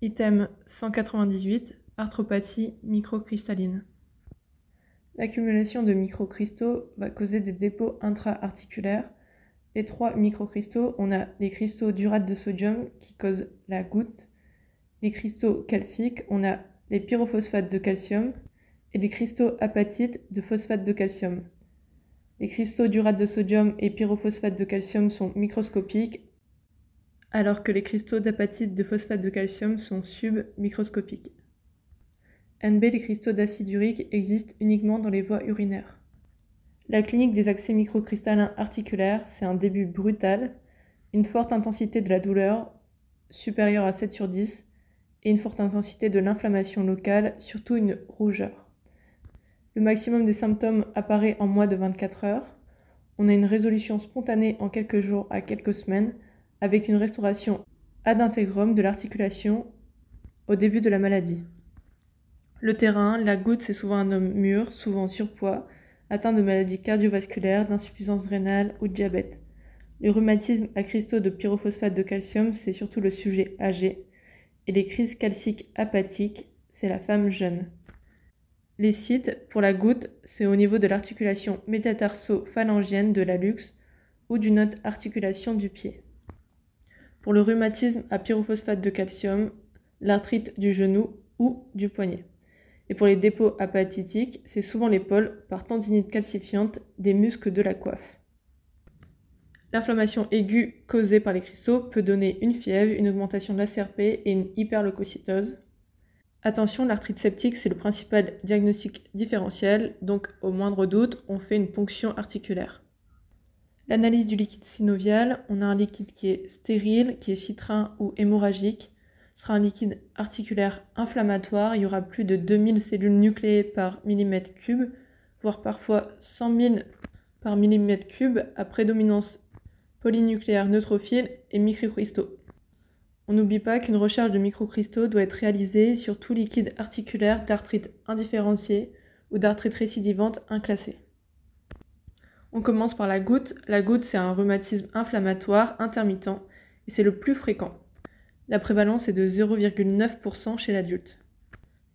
Item 198 Arthropathie microcristalline. L'accumulation de microcristaux va causer des dépôts intra-articulaires. Les trois microcristaux, on a les cristaux d'urate de sodium qui causent la goutte, les cristaux calciques, on a les pyrophosphates de calcium et les cristaux apatites de phosphate de calcium. Les cristaux d'urate de sodium et pyrophosphate de calcium sont microscopiques, alors que les cristaux d'apatite de phosphate de calcium sont submicroscopiques. NB, les cristaux d'acide urique existent uniquement dans les voies urinaires. La clinique des accès microcristallins articulaires, c'est un début brutal, une forte intensité de la douleur, supérieure à 7 sur 10, et une forte intensité de l'inflammation locale, surtout une rougeur. Le maximum des symptômes apparaît en moins de 24 heures. On a une résolution spontanée en quelques jours à quelques semaines, avec une restauration ad integrum de l'articulation au début de la maladie. Le terrain, la goutte, c'est souvent un homme mûr, souvent en surpoids, atteint de maladies cardiovasculaires, d'insuffisance rénale ou de diabète. Le rhumatisme à cristaux de pyrophosphate de calcium, c'est surtout le sujet âgé, et les crises calciques apathiques, c'est la femme jeune. Les sites, pour la goutte, c'est au niveau de l'articulation métatarso-phalangienne de la luxe ou d'une autre articulation du pied. Pour le rhumatisme à pyrophosphate de calcium, l'arthrite du genou ou du poignet. Et pour les dépôts apatitiques, c'est souvent l'épaule par tendinite calcifiante des muscles de la coiffe. L'inflammation aiguë causée par les cristaux peut donner une fièvre, une augmentation de la CRP et une hyperleucocytose. Attention, l'arthrite septique, c'est le principal diagnostic différentiel, donc au moindre doute, on fait une ponction articulaire. L'analyse du liquide synovial, on a un liquide qui est stérile, qui est citrin ou hémorragique. Ce sera un liquide articulaire inflammatoire, il y aura plus de 2000 cellules nucléées par millimètre cube, voire parfois 100 000 par millimètre cube à prédominance polynucléaire neutrophile et microcristaux. On n'oublie pas qu'une recherche de microcristaux doit être réalisée sur tout liquide articulaire d'arthrite indifférenciée ou d'arthrite récidivante inclassée. On commence par la goutte. La goutte, c'est un rhumatisme inflammatoire intermittent et c'est le plus fréquent. La prévalence est de 0,9% chez l'adulte.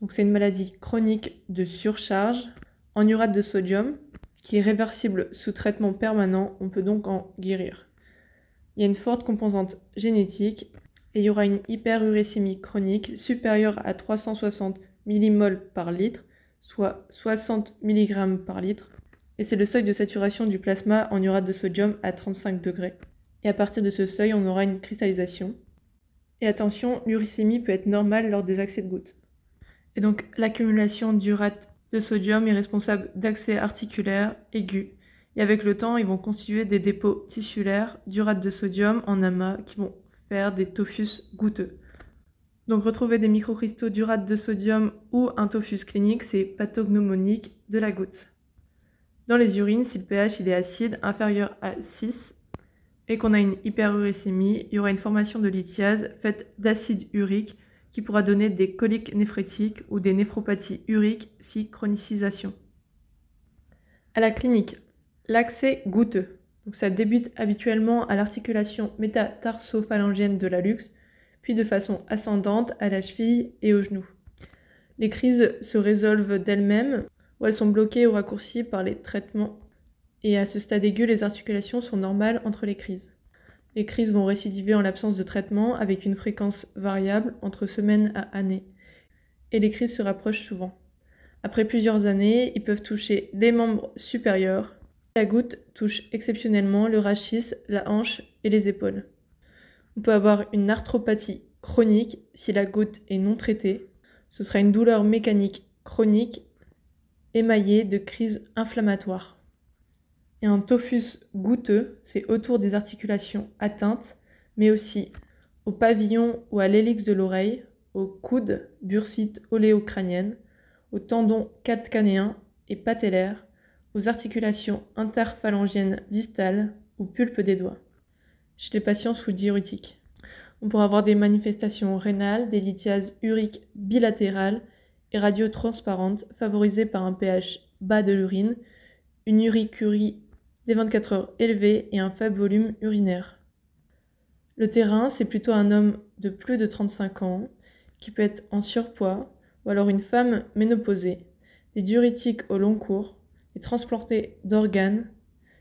Donc c'est une maladie chronique de surcharge en urate de sodium qui est réversible sous traitement permanent. On peut donc en guérir il y a une forte composante génétique et il y aura une hyperurécémie chronique supérieure à 360 millimoles par litre, soit 60 mg par litre, et c'est le seuil de saturation du plasma en urate de sodium à 35 degrés. Et à partir de ce seuil, on aura une cristallisation. Et attention, l'uricémie peut être normale lors des accès de gouttes. Et donc l'accumulation d'urate de sodium est responsable d'accès articulaires aigus et avec le temps, ils vont constituer des dépôts tissulaires d'urate de sodium en amas qui vont faire des tophus goutteux. Donc retrouver des microcristaux d'urate de sodium ou un tophus clinique, c'est pathognomonique de la goutte. Dans les urines, si le pH il est acide inférieur à 6 et qu'on a une hyperurécémie, il y aura une formation de lithiase faite d'acide urique qui pourra donner des coliques néphrétiques ou des néphropathies uriques si chronicisation. À la clinique, L'accès goutteux. Donc ça débute habituellement à l'articulation métatarsophalangienne de la luxe, puis de façon ascendante à la cheville et au genou. Les crises se résolvent d'elles-mêmes ou elles sont bloquées ou raccourcies par les traitements. Et à ce stade aigu, les articulations sont normales entre les crises. Les crises vont récidiver en l'absence de traitement avec une fréquence variable entre semaines à années. Et les crises se rapprochent souvent. Après plusieurs années, ils peuvent toucher les membres supérieurs, la goutte touche exceptionnellement le rachis, la hanche et les épaules. On peut avoir une arthropathie chronique si la goutte est non traitée. Ce sera une douleur mécanique chronique émaillée de crises inflammatoires. Et un tophus goutteux, c'est autour des articulations atteintes, mais aussi au pavillon ou à l'hélix de l'oreille, au coude, bursite oléocrânienne, au tendon calcanéen et patellaire, aux articulations interphalangiennes distales ou pulpe des doigts, chez les patients sous diurétique. On pourra avoir des manifestations rénales, des lithiases uriques bilatérales et radiotransparentes favorisées par un pH bas de l'urine, une uricurie des 24 heures élevée et un faible volume urinaire. Le terrain, c'est plutôt un homme de plus de 35 ans qui peut être en surpoids, ou alors une femme ménopausée, des diurétiques au long cours, des transplantés d'organes,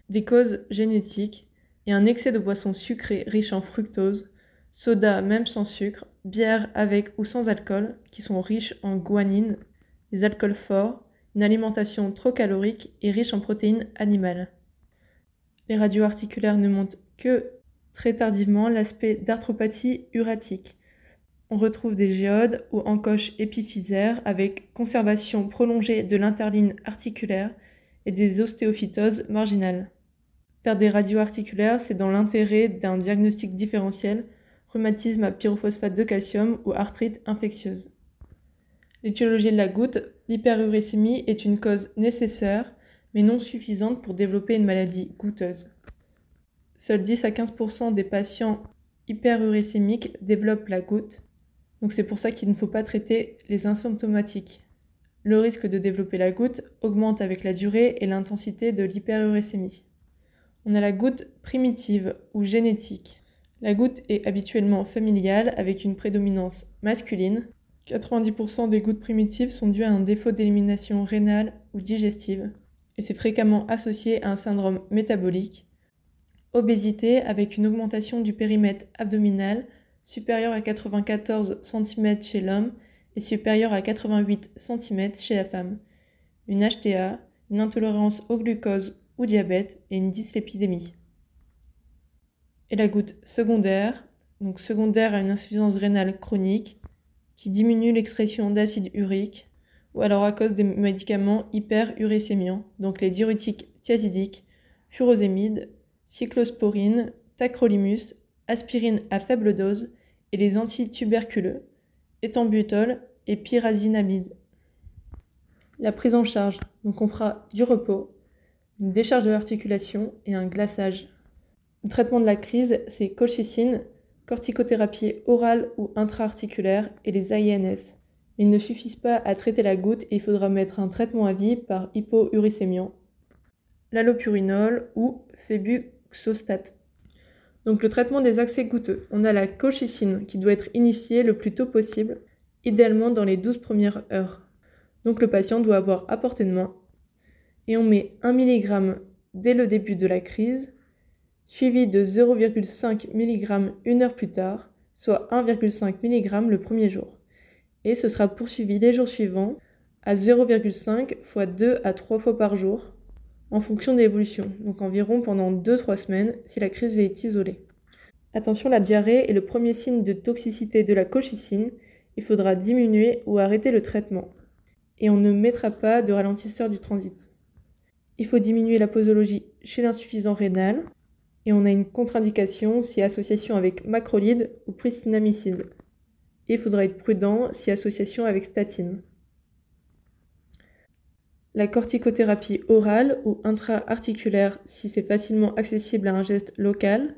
des causes génétiques et un excès de boissons sucrées riches en fructose, soda même sans sucre, bière avec ou sans alcool, qui sont riches en guanine, des alcools forts, une alimentation trop calorique et riche en protéines animales. Les radios articulaires ne montrent que très tardivement l'aspect d'arthropathie uratique. On retrouve des géodes ou encoches épiphysaires avec conservation prolongée de l'interligne articulaire et des ostéophytoses marginales. Faire des radios articulaires, c'est dans l'intérêt d'un diagnostic différentiel, rhumatisme à pyrophosphate de calcium ou arthrite infectieuse. L'étiologie de la goutte, l'hyperuricémie est une cause nécessaire mais non suffisante pour développer une maladie goûteuse. Seuls 10 à 15% des patients hyperuricémiques développent la goutte, donc c'est pour ça qu'il ne faut pas traiter les asymptomatiques. Le risque de développer la goutte augmente avec la durée et l'intensité de l'hyperuricémie. On a la goutte primitive ou génétique. La goutte est habituellement familiale avec une prédominance masculine. 90% des gouttes primitives sont dues à un défaut d'élimination rénale ou digestive et c'est fréquemment associé à un syndrome métabolique. Obésité avec une augmentation du périmètre abdominal supérieure à 94 cm chez l'homme et supérieure à 88 cm chez la femme. Une HTA, une intolérance au glucose ou diabète et une dyslipidémie. Et la goutte secondaire, donc secondaire à une insuffisance rénale chronique, qui diminue l'expression d'acide urique, ou alors à cause des médicaments hyperuricémiants, donc les diurétiques thiazidiques, furosémides, cyclosporine, tacrolimus, aspirine à faible dose et les antituberculeux, éthambutol et pyrazinamide. La prise en charge, donc on fera du repos, une décharge de l'articulation et un glaçage. Le traitement de la crise, c'est colchicine, corticothérapie orale ou intra-articulaire et les INS. Ils ne suffisent pas à traiter la goutte et il faudra mettre un traitement à vie par hypouricémiant, l'allopurinol ou febuxostat. Donc le traitement des accès goutteux. On a la colchicine qui doit être initiée le plus tôt possible, idéalement dans les 12 premières heures. Donc le patient doit avoir à portée de main. Et on met 1 mg dès le début de la crise, suivi de 0,5 mg une heure plus tard, soit 1,5 mg le premier jour. Et ce sera poursuivi les jours suivants à 0,5 fois 2 à 3 fois par jour en fonction de l'évolution, donc environ pendant 2-3 semaines si la crise est isolée. Attention, la diarrhée est le premier signe de toxicité de la colchicine. Il faudra diminuer ou arrêter le traitement. Et on ne mettra pas de ralentisseur du transit. Il faut diminuer la posologie chez l'insuffisant rénal. Et on a une contre-indication si association avec macrolide ou pristinamycine. Et il faudra être prudent si association avec statine la corticothérapie orale ou intra-articulaire si c'est facilement accessible à un geste local.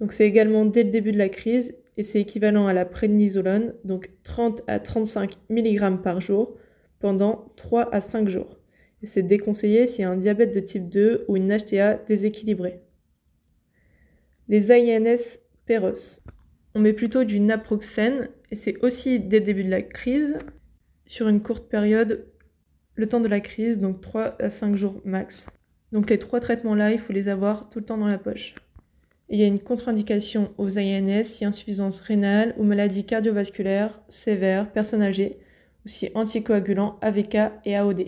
Donc c'est également dès le début de la crise et c'est équivalent à la prédnisolone, donc 30 à 35 mg par jour pendant 3 à 5 jours. C'est déconseillé s'il y a un diabète de type 2 ou une HTA déséquilibrée. Les INS péros. On met plutôt du naproxène et c'est aussi dès le début de la crise sur une courte période le temps de la crise, donc 3 à 5 jours max. Donc les trois traitements-là, il faut les avoir tout le temps dans la poche. il y a une contre-indication aux INS si insuffisance rénale ou maladie cardiovasculaire sévère, personne âgée, ou si anticoagulant AVK et AOD.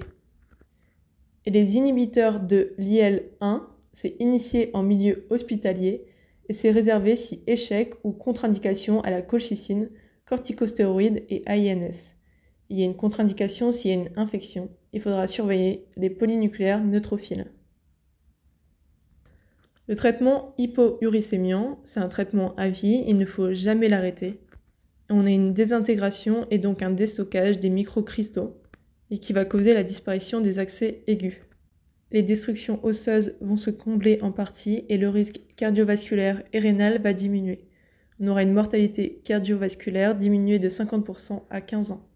Et les inhibiteurs de l'IL-1, c'est initié en milieu hospitalier et c'est réservé si échec ou contre-indication à la colchicine, corticostéroïdes et INS. Il y a une contre-indication s'il y a une infection il faudra surveiller les polynucléaires neutrophiles. Le traitement hypouricémiant, c'est un traitement à vie, il ne faut jamais l'arrêter. On a une désintégration et donc un déstockage des microcristaux et qui va causer la disparition des accès aigus. Les destructions osseuses vont se combler en partie et le risque cardiovasculaire et rénal va diminuer. On aura une mortalité cardiovasculaire diminuée de 50% à 15 ans.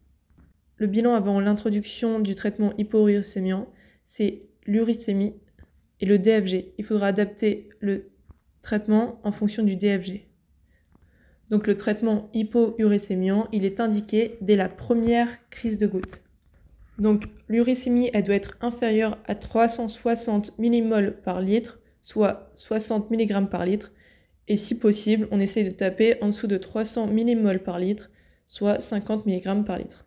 Le bilan avant l'introduction du traitement hyporuricémiant, c'est l'uricémie et le DFG. Il faudra adapter le traitement en fonction du DFG. Donc le traitement hypouricémiant, il est indiqué dès la première crise de goutte. Donc l'uricémie, elle doit être inférieure à 360 mmol par litre, soit 60 mg par litre. Et si possible, on essaye de taper en dessous de 300 mmol par litre, soit 50 mg par litre.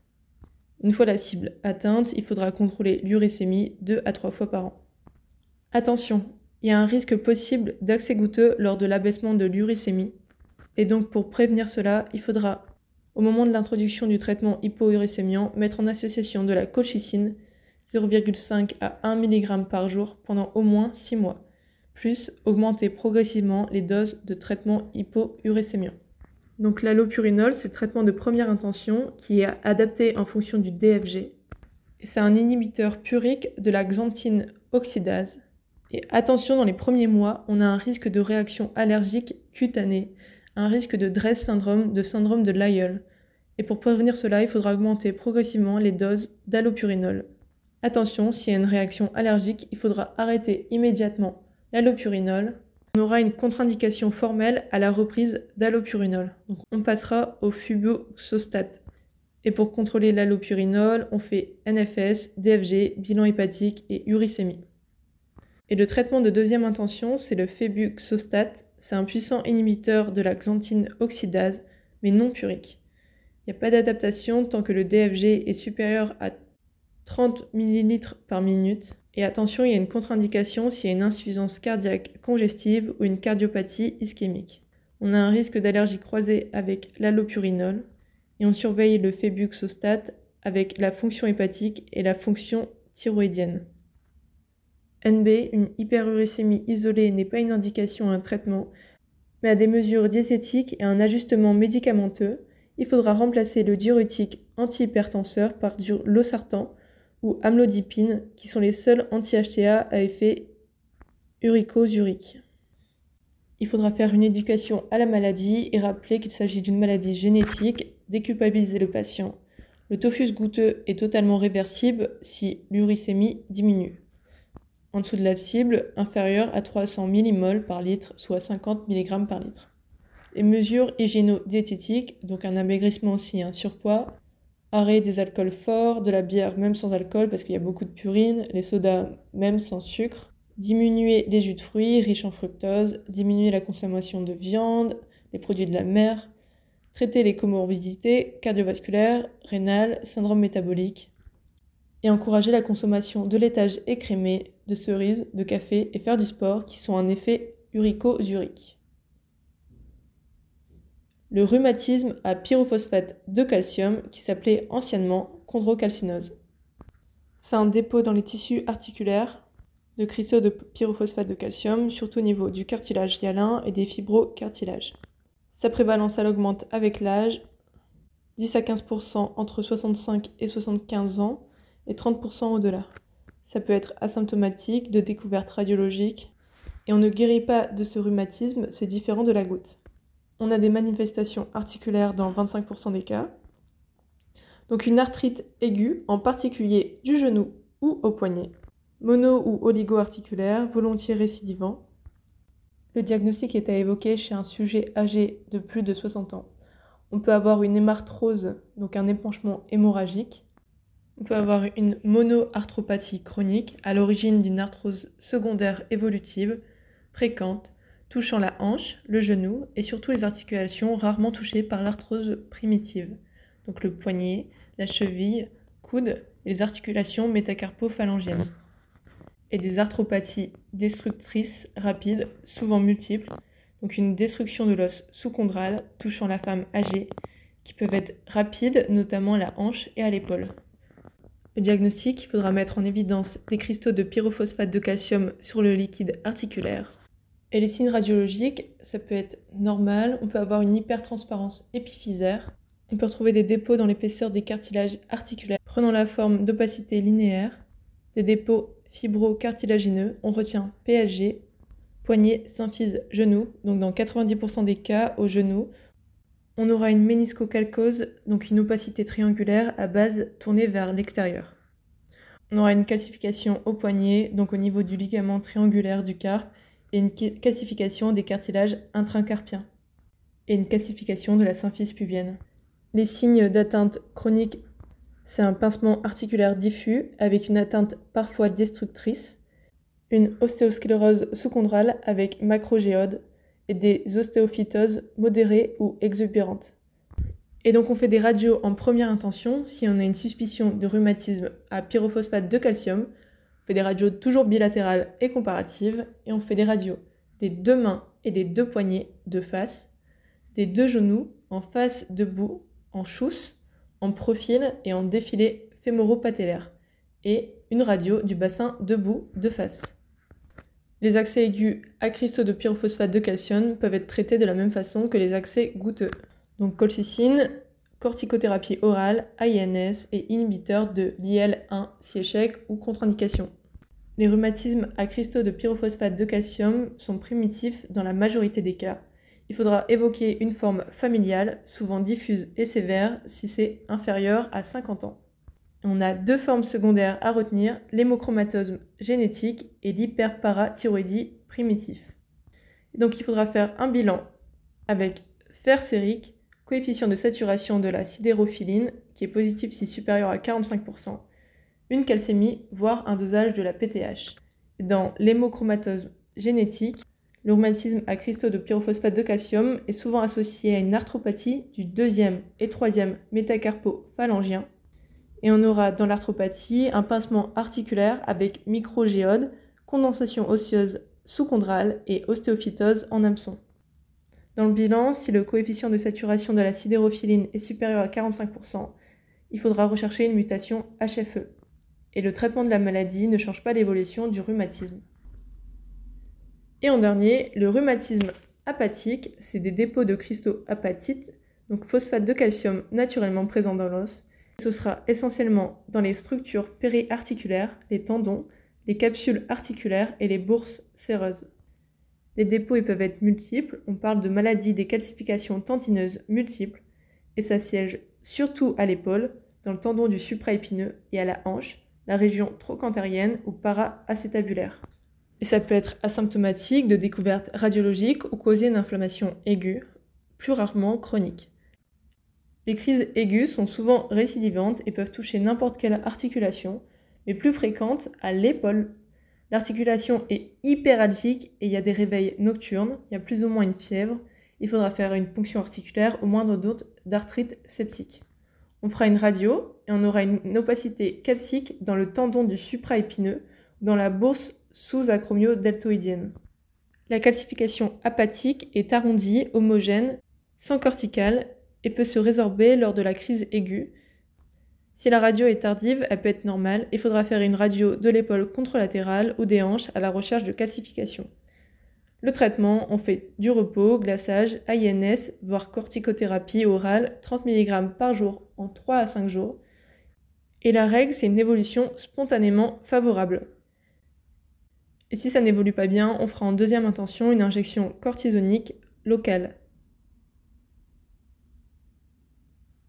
Une fois la cible atteinte, il faudra contrôler l'uricémie 2 à 3 fois par an. Attention, il y a un risque possible d'accès goûteux lors de l'abaissement de l'uricémie. Et donc pour prévenir cela, il faudra, au moment de l'introduction du traitement hypouricémiant, mettre en association de la colchicine 0,5 à 1 mg par jour pendant au moins 6 mois, plus augmenter progressivement les doses de traitement hypouricémiant. Donc l'allopurinol, c'est le traitement de première intention qui est adapté en fonction du DFG. C'est un inhibiteur purique de la xanthine oxydase. Et attention, dans les premiers mois, on a un risque de réaction allergique cutanée, un risque de Dress syndrome, de syndrome de Lyell. Et pour prévenir cela, il faudra augmenter progressivement les doses d'allopurinol. Attention, s'il y a une réaction allergique, il faudra arrêter immédiatement l'allopurinol on aura une contre-indication formelle à la reprise d'allopurinol. Donc on passera au fuboxostat. Et pour contrôler l'allopurinol, on fait NFS, DFG, bilan hépatique et uricémie. Et le traitement de deuxième intention, c'est le febuxostat. C'est un puissant inhibiteur de la xanthine oxydase, mais non purique. Il n'y a pas d'adaptation tant que le DFG est supérieur à 30 ml par minute et attention, il y a une contre-indication s'il y a une insuffisance cardiaque congestive ou une cardiopathie ischémique. On a un risque d'allergie croisée avec l'allopurinol et on surveille le fébuxostat avec la fonction hépatique et la fonction thyroïdienne. NB, une hyperuricémie isolée n'est pas une indication à un traitement, mais à des mesures diététiques et un ajustement médicamenteux, il faudra remplacer le diurétique antihypertenseur par du losartan ou amlodipine, qui sont les seuls anti-HTA à effet urico-zurique. Il faudra faire une éducation à la maladie et rappeler qu'il s'agit d'une maladie génétique, déculpabiliser le patient. Le tophus goûteux est totalement réversible si l'uricémie diminue. En dessous de la cible, inférieure à 300 mmol par litre, soit 50 mg par litre. Les mesures hygiéno-diététiques, donc un amaigrissement aussi un surpoids, arrêt des alcools forts, de la bière même sans alcool parce qu'il y a beaucoup de purine, les sodas même sans sucre, diminuer les jus de fruits riches en fructose, diminuer la consommation de viande, les produits de la mer, traiter les comorbidités cardiovasculaires, rénales, syndrome métabolique, et encourager la consommation de laitage écrémé, de cerises, de café et faire du sport qui sont un effet urico-zurique le rhumatisme à pyrophosphate de calcium qui s'appelait anciennement chondrocalcinose. C'est un dépôt dans les tissus articulaires de cristaux de pyrophosphate de calcium, surtout au niveau du cartilage hyalin et des fibrocartilages. Sa prévalence elle augmente avec l'âge, 10 à 15% entre 65 et 75 ans et 30% au-delà. Ça peut être asymptomatique, de découverte radiologique, et on ne guérit pas de ce rhumatisme, c'est différent de la goutte on a des manifestations articulaires dans 25% des cas. Donc une arthrite aiguë, en particulier du genou ou au poignet. Mono ou oligo-articulaire, volontiers récidivant. Le diagnostic est à évoquer chez un sujet âgé de plus de 60 ans. On peut avoir une hémarthrose, donc un épanchement hémorragique. On peut avoir une monoarthropathie chronique à l'origine d'une arthrose secondaire évolutive, fréquente, touchant la hanche, le genou et surtout les articulations rarement touchées par l'arthrose primitive, donc le poignet, la cheville, coude et les articulations métacarpophalangiennes. Et des arthropathies destructrices rapides, souvent multiples, donc une destruction de l'os sous-chondral touchant la femme âgée, qui peuvent être rapides, notamment à la hanche et à l'épaule. Le diagnostic, il faudra mettre en évidence des cristaux de pyrophosphate de calcium sur le liquide articulaire, et les signes radiologiques, ça peut être normal, on peut avoir une hypertransparence épiphysaire, on peut retrouver des dépôts dans l'épaisseur des cartilages articulaires prenant la forme d'opacité linéaire, des dépôts fibrocartilagineux, on retient PSG, poignet, symphyse, genou, donc dans 90% des cas au genou, on aura une méniscocalcose, donc une opacité triangulaire à base tournée vers l'extérieur. On aura une calcification au poignet, donc au niveau du ligament triangulaire du carpe, et une calcification des cartilages intracarpiens. et une calcification de la symphyse pubienne. Les signes d'atteinte chronique, c'est un pincement articulaire diffus avec une atteinte parfois destructrice, une ostéosclérose sous-chondrale avec macrogéode et des ostéophytoses modérées ou exubérantes. Et donc on fait des radios en première intention si on a une suspicion de rhumatisme à pyrophosphate de calcium. On fait des radios toujours bilatérales et comparatives et on fait des radios des deux mains et des deux poignets de face, des deux genoux en face debout, en chousse, en profil et en défilé fémoro-patellaire et une radio du bassin debout de face. Les accès aigus à cristaux de pyrophosphate de calcium peuvent être traités de la même façon que les accès goutteux. Donc colchicine, corticothérapie orale, INS et inhibiteur de l'IL1 si échec ou contre-indication. Les rhumatismes à cristaux de pyrophosphate de calcium sont primitifs dans la majorité des cas. Il faudra évoquer une forme familiale, souvent diffuse et sévère, si c'est inférieur à 50 ans. On a deux formes secondaires à retenir, l'hémochromatose génétique et l'hyperparathyroïdie primitif. Donc il faudra faire un bilan avec fer sérique, coefficient de saturation de la sidérophiline, qui est positif si supérieur à 45%, une calcémie, voire un dosage de la PTH. Dans l'hémochromatose génétique, le à cristaux de pyrophosphate de calcium est souvent associé à une arthropathie du deuxième et troisième métacarpophalangien et on aura dans l'arthropathie un pincement articulaire avec microgéode, condensation osseuse sous-chondrale et ostéophytose en hameçon. Dans le bilan, si le coefficient de saturation de la sidérophiline est supérieur à 45%, il faudra rechercher une mutation HFE. Et le traitement de la maladie ne change pas l'évolution du rhumatisme. Et en dernier, le rhumatisme apathique, c'est des dépôts de cristaux apatites, donc phosphate de calcium naturellement présents dans l'os, ce sera essentiellement dans les structures périarticulaires, les tendons, les capsules articulaires et les bourses séreuses. Les dépôts peuvent être multiples, on parle de maladies des calcifications tendineuses multiples, et ça siège surtout à l'épaule, dans le tendon du supraépineux et à la hanche, la région trochantérienne ou para-acétabulaire. Et ça peut être asymptomatique de découverte radiologique ou causer une inflammation aiguë, plus rarement chronique. Les crises aiguës sont souvent récidivantes et peuvent toucher n'importe quelle articulation, mais plus fréquentes à l'épaule. L'articulation est hyperalgique et il y a des réveils nocturnes, il y a plus ou moins une fièvre. Il faudra faire une ponction articulaire au moindre doute d'arthrite septique. On fera une radio et on aura une opacité calcique dans le tendon du supraépineux, dans la bourse sous-acromio-deltoïdienne. La calcification apathique est arrondie, homogène, sans corticale et peut se résorber lors de la crise aiguë. Si la radio est tardive, elle peut être normale. Il faudra faire une radio de l'épaule contralatérale ou des hanches à la recherche de calcification. Le traitement, on fait du repos, glaçage, INS, voire corticothérapie orale, 30 mg par jour en 3 à 5 jours. Et la règle, c'est une évolution spontanément favorable. Et si ça n'évolue pas bien, on fera en deuxième intention une injection cortisonique locale